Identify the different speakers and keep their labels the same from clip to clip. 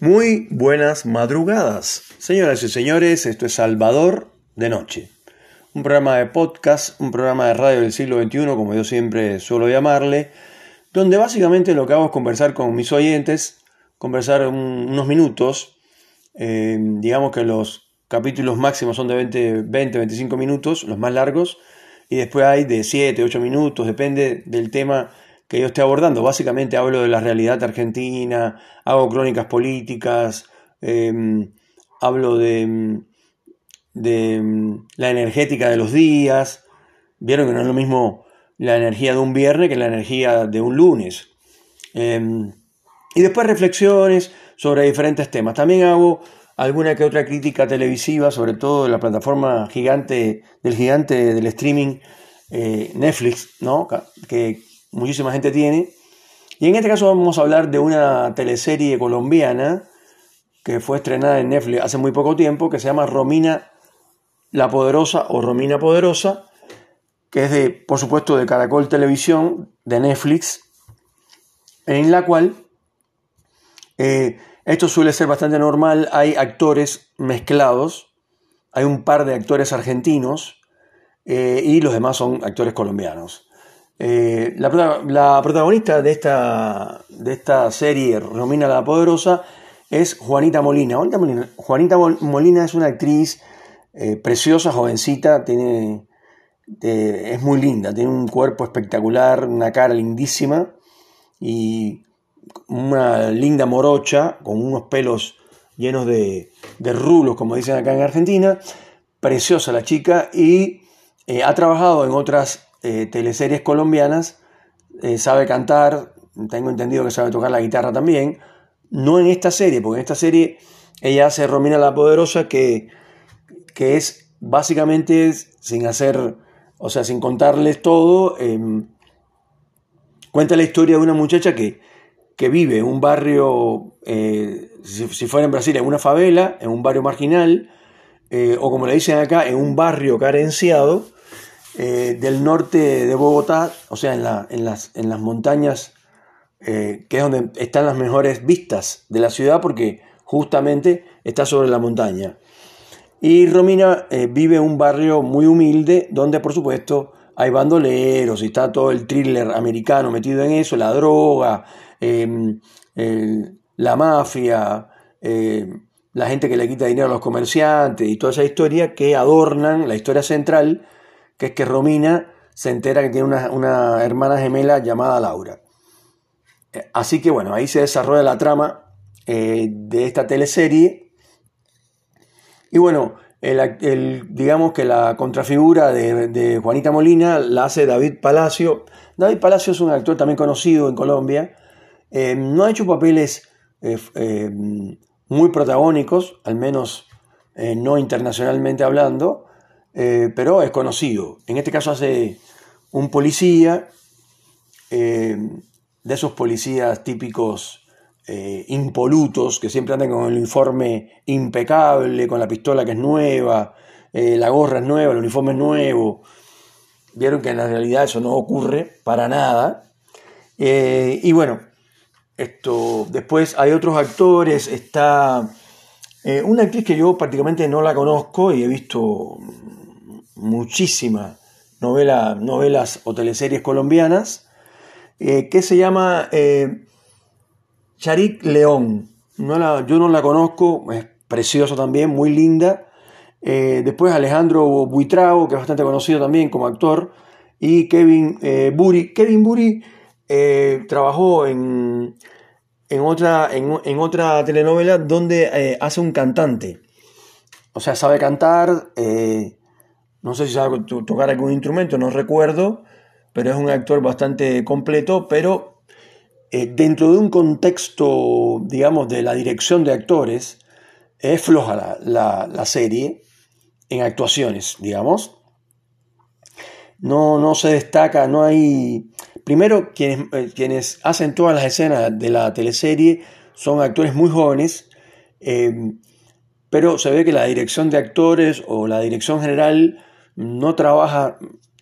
Speaker 1: Muy buenas madrugadas. Señoras y señores, esto es Salvador de Noche. Un programa de podcast, un programa de radio del siglo XXI, como yo siempre suelo llamarle, donde básicamente lo que hago es conversar con mis oyentes, conversar unos minutos, eh, digamos que los capítulos máximos son de 20, 20, 25 minutos, los más largos, y después hay de 7, 8 minutos, depende del tema que yo esté abordando. Básicamente hablo de la realidad argentina, hago crónicas políticas, em, hablo de, de em, la energética de los días. Vieron que no es lo mismo la energía de un viernes que la energía de un lunes. Em, y después reflexiones sobre diferentes temas. También hago alguna que otra crítica televisiva, sobre todo de la plataforma gigante, del gigante del streaming eh, Netflix, ¿no? que muchísima gente tiene. Y en este caso vamos a hablar de una teleserie colombiana que fue estrenada en Netflix hace muy poco tiempo, que se llama Romina la Poderosa o Romina Poderosa, que es de, por supuesto, de Caracol Televisión, de Netflix, en la cual eh, esto suele ser bastante normal, hay actores mezclados, hay un par de actores argentinos eh, y los demás son actores colombianos. Eh, la, protagonista de esta, de esta serie, Romina la Poderosa, es Juanita Molina. Juanita Molina, es una actriz eh, preciosa, jovencita, tiene, es muy linda, tiene un cuerpo espectacular, una cara lindísima y una linda morocha con unos pelos llenos de, de rulos, como dicen acá en Argentina. Preciosa la chica y eh, ha trabajado en otras eh, teleseries colombianas, eh, sabe cantar, tengo entendido que sabe tocar la guitarra también, no en esta serie, porque en esta serie ella hace Romina la Poderosa, que, que es básicamente sin hacer, o sea, sin contarles todo, em, cuenta la historia de una muchacha que, que vive en un barrio, eh, si, si, fuera en Brasil, en una favela, en un barrio marginal, o como le dicen acá, en un barrio carenciado, eh, del norte de Bogotá, o sea, en, en, las, en las, montañas, eh, que es donde están las mejores vistas de la ciudad, porque justamente está sobre la montaña. Y Romina eh, vive en un barrio muy humilde, donde por supuesto hay bandoleros y está todo el thriller americano metido en eso, la droga, em, la mafia, la gente que le quita dinero a los comerciantes y toda esa historia que adornan la historia central que es que Romina se entera que tiene una, hermana gemela llamada Laura. Eh, así que bueno, ahí se desarrolla la trama eh, de esta teleserie. Y bueno, el, digamos que la contrafigura de, Juanita Molina la hace David Palacio. David Palacio es un actor también conocido en Colombia. Eh, no ha hecho papeles muy protagónicos, al menos no internacionalmente hablando, eh, pero es conocido. En este caso hace un policía, eh, de esos policías típicos eh, impolutos, que siempre andan con el uniforme impecable, con la pistola que es nueva, la gorra es nueva, el uniforme es nuevo. Vieron que en la realidad eso no ocurre para nada. y bueno, esto, después hay otros actores, está una actriz que yo prácticamente no la conozco y he visto muchísimas novelas o teleseries colombianas, eh, que se llama eh, Charik León. No yo no la conozco, es preciosa también, muy linda. Eh, después Alejandro Buitrago, que es bastante conocido también como actor, y Kevin Buri. Kevin Buri trabajó en, en, otra, en, otra telenovela donde hace un cantante. O sea, sabe cantar, no sé si sabe tocar algún instrumento, no recuerdo, pero es un actor bastante completo, pero eh, dentro de un contexto, digamos, de la dirección de actores, es floja la, serie en actuaciones, digamos. No, no se destaca, no hay... Primero, quienes, eh, quienes hacen todas las escenas de la teleserie son actores muy jóvenes, eh, pero se ve que la dirección de actores o la dirección general no trabaja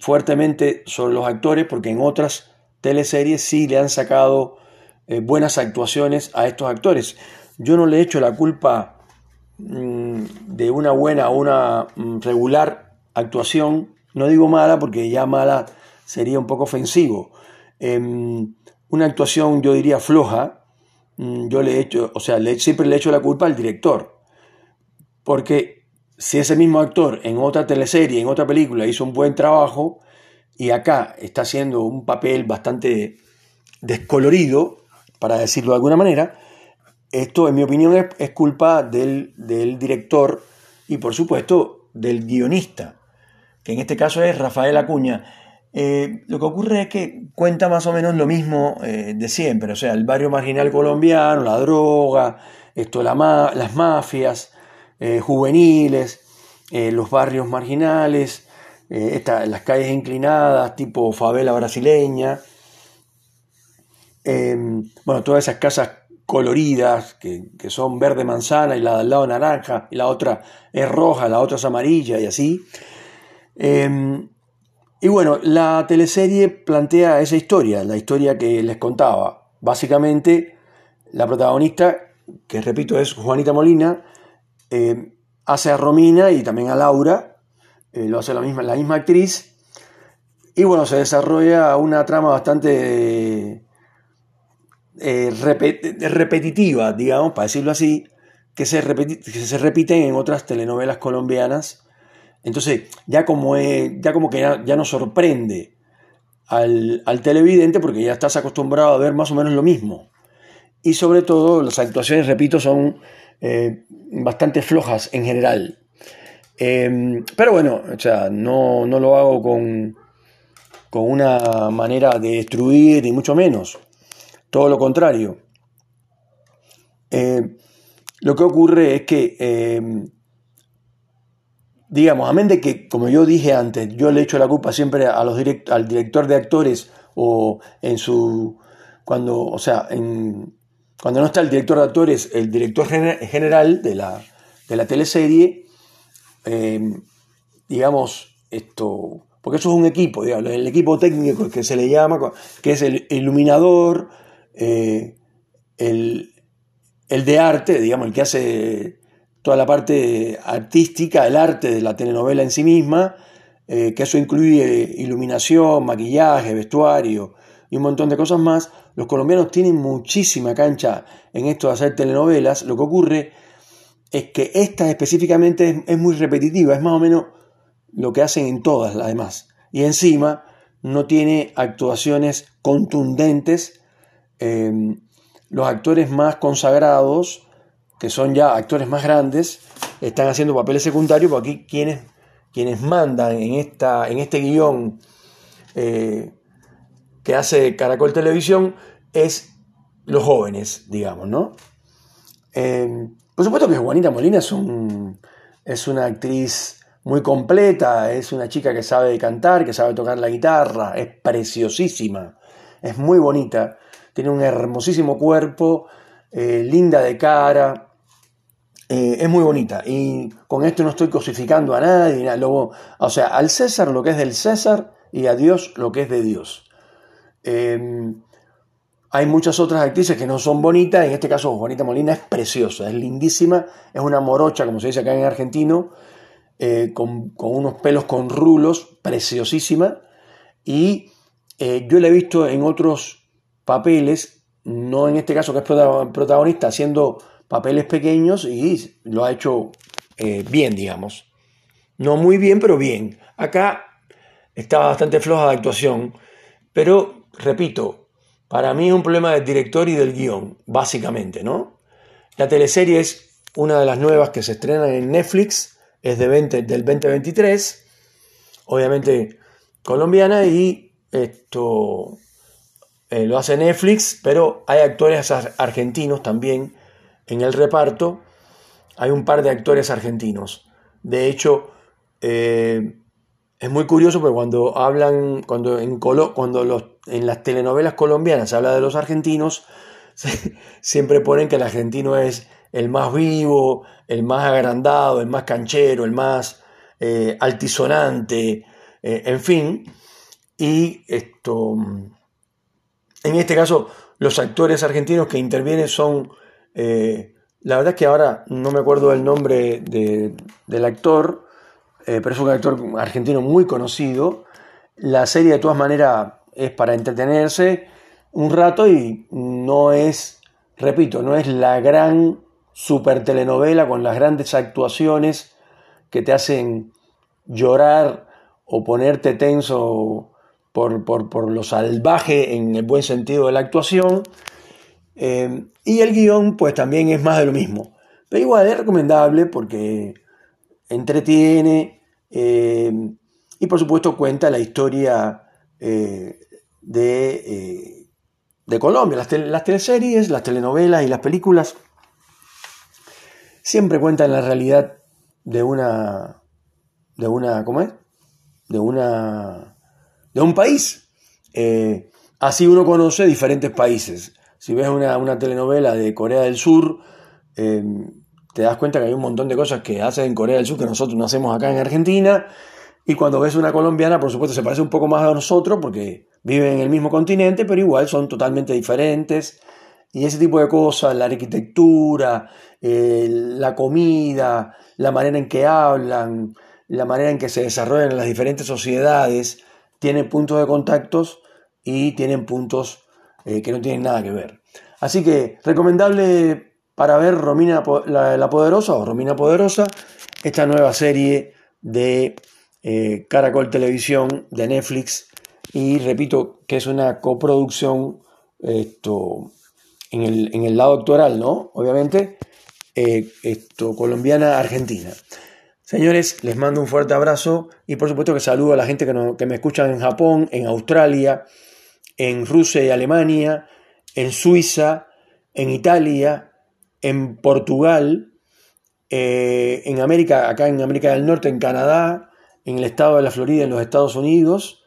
Speaker 1: fuertemente sobre los actores porque en otras teleseries sí le han sacado eh, buenas actuaciones a estos actores. yo no le echo la culpa mm, de una buena o una mm, regular actuación, no digo mala porque ya mala sería un poco ofensivo. Em, una actuación yo diría floja, mm, yo le echo, o sea, siempre le echo la culpa al director. Porque si ese mismo actor en otra teleserie, en otra película hizo un buen trabajo y acá está haciendo un papel bastante descolorido, para decirlo de alguna manera, esto en mi opinión es, culpa del, director y por supuesto del guionista, que en este caso es Rafael Acuña. Eh, lo que ocurre es que cuenta más o menos lo mismo eh, de siempre, o sea, el barrio marginal colombiano, la droga, esto, las mafias eh, juveniles, los barrios marginales, las calles inclinadas, tipo favela brasileña, bueno, todas esas casas coloridas, que, son verde manzana y la del lado naranja, y la otra es roja, la otra es amarilla y así. Em, y bueno, la teleserie plantea esa historia, la historia que les contaba. Básicamente, la protagonista, que repito es Juanita Molina, em, hace a Romina y también a Laura, eh, lo hace la misma, la misma actriz, y bueno, se desarrolla una trama bastante eh, repetitiva, digamos, para decirlo así, que se, que se repiten en otras telenovelas colombianas. Entonces, ya como, ya como que ya, nos sorprende al, televidente porque ya estás acostumbrado a ver más o menos lo mismo. Y sobre todo, las actuaciones, repito, son eh, bastante flojas en general. Em, pero bueno, o sea, no, no lo hago con, con una manera de destruir, ni mucho menos. Todo lo contrario. Eh, lo que ocurre es que, eh, digamos, amén de que, como yo dije antes, yo le echo la culpa siempre a los al director de actores o en su, cuando, o sea, en, cuando no está el director de actores, el director general de la, de la teleserie, eh, digamos, esto, porque eso es un equipo, digamos, el equipo técnico que se le llama, que es el iluminador, eh, el, de arte, digamos, el que hace toda la parte artística, el arte de la telenovela en sí misma, eh, que eso incluye iluminación, maquillaje, vestuario y un montón de cosas más. Los colombianos tienen muchísima cancha en esto de hacer telenovelas. Lo que ocurre es que esta específicamente es, muy repetitiva, es más o menos lo que hacen en todas las demás. Y encima no tiene actuaciones contundentes Em, los actores más consagrados, que son ya actores más grandes, están haciendo papeles secundarios, porque aquí quienes, quienes mandan en, esta, en este guion eh, que hace Caracol Televisión es los jóvenes, digamos, ¿no? Em, por supuesto que Juanita Molina es, un, es una actriz muy completa, es una chica que sabe cantar, que sabe tocar la guitarra, es preciosísima, es muy bonita tiene un hermosísimo cuerpo, eh, linda de cara, eh, es muy bonita. Y con esto no estoy cosificando a nadie, luego, o sea, al César lo que es del César y a Dios lo que es de Dios. Em, hay muchas otras actrices que no son bonitas, en este caso Juanita Molina es preciosa, es lindísima, es una morocha, como se dice acá en argentino, eh, con, unos pelos con rulos, preciosísima, y yo la he visto en otros papeles, no en este caso que es protagonista, haciendo papeles pequeños y lo ha hecho eh, bien, digamos. No muy bien, pero bien. Acá está bastante floja de actuación, pero repito, para mí es un problema del director y del guion, básicamente, ¿no? La teleserie es una de las nuevas que se estrenan en Netflix, es de del 2023, obviamente colombiana, y esto eh, lo hace Netflix, pero hay actores argentinos también en el reparto. Hay un par de actores argentinos. De hecho, eh, es muy curioso porque cuando hablan, cuando, en, cuando los, en las telenovelas colombianas se habla de los argentinos, siempre ponen que el argentino es el más vivo, el más agrandado, el más canchero, el más eh, altisonante, en fin. Y esto en este caso, los actores argentinos que intervienen son eh, La verdad es que ahora no me acuerdo del nombre del actor, eh, pero es un actor argentino muy conocido. La serie de todas maneras es para entretenerse un rato y no es, repito, no es la gran super telenovela con las grandes actuaciones que te hacen llorar o ponerte tenso por, por, lo salvaje en el buen sentido de la actuación. Eh, y el guion, pues también es más de lo mismo. Pero igual es recomendable porque entretiene eh, y por supuesto cuenta la historia eh, de, de, Colombia. Las, las, teleseries, las telenovelas y las películas siempre cuentan la realidad de una, de una, ¿cómo es? De una de un país. Eh, así uno conoce diferentes países. Si ves una, telenovela de Corea del Sur, eh, te das cuenta que hay un montón de cosas que hacen en Corea del Sur que nosotros no hacemos acá en Argentina. Y cuando ves una colombiana, por supuesto, se parece un poco más a nosotros porque viven en el mismo continente, pero igual son totalmente diferentes. Y ese tipo de cosas, la arquitectura, la comida, la manera en que hablan, la manera en que se desarrollan las diferentes sociedades, tienen puntos de contactos y tienen puntos eh, que no tienen nada que ver. Así que recomendable para ver Romina la, Poderosa o Romina Poderosa, esta nueva serie de eh, Caracol Televisión de Netflix y repito que es una coproducción esto, en, el, lado actoral, ¿no? Obviamente, eh, esto, colombiana-argentina. Señores, les mando un fuerte abrazo y por supuesto que saludo a la gente que, me escucha en Japón, en Australia, en Rusia y Alemania, en Suiza, en Italia, en Portugal, eh, en América, acá en América del Norte, en Canadá, en el estado de la Florida, en los Estados Unidos,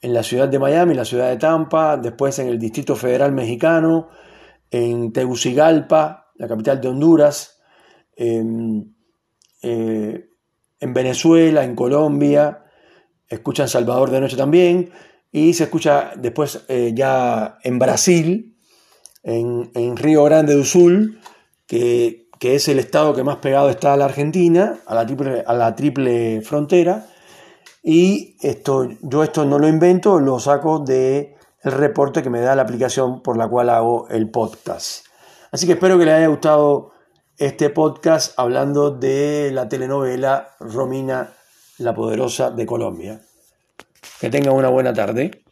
Speaker 1: en la ciudad de Miami, en la ciudad de Tampa, después en el Distrito Federal Mexicano, en Tegucigalpa, la capital de Honduras, eh, en Venezuela, en Colombia, escucha en Salvador de noche también, y se escucha después eh, ya en Brasil, en, Río Grande do Sul, que, es el estado que más pegado está a la Argentina, a la triple, a la triple frontera, y esto, yo esto no lo invento, lo saco del el reporte que me da la aplicación por la cual hago el podcast. Así que espero que les haya gustado este podcast hablando de la telenovela Romina la Poderosa de Colombia. Que tengan una buena tarde.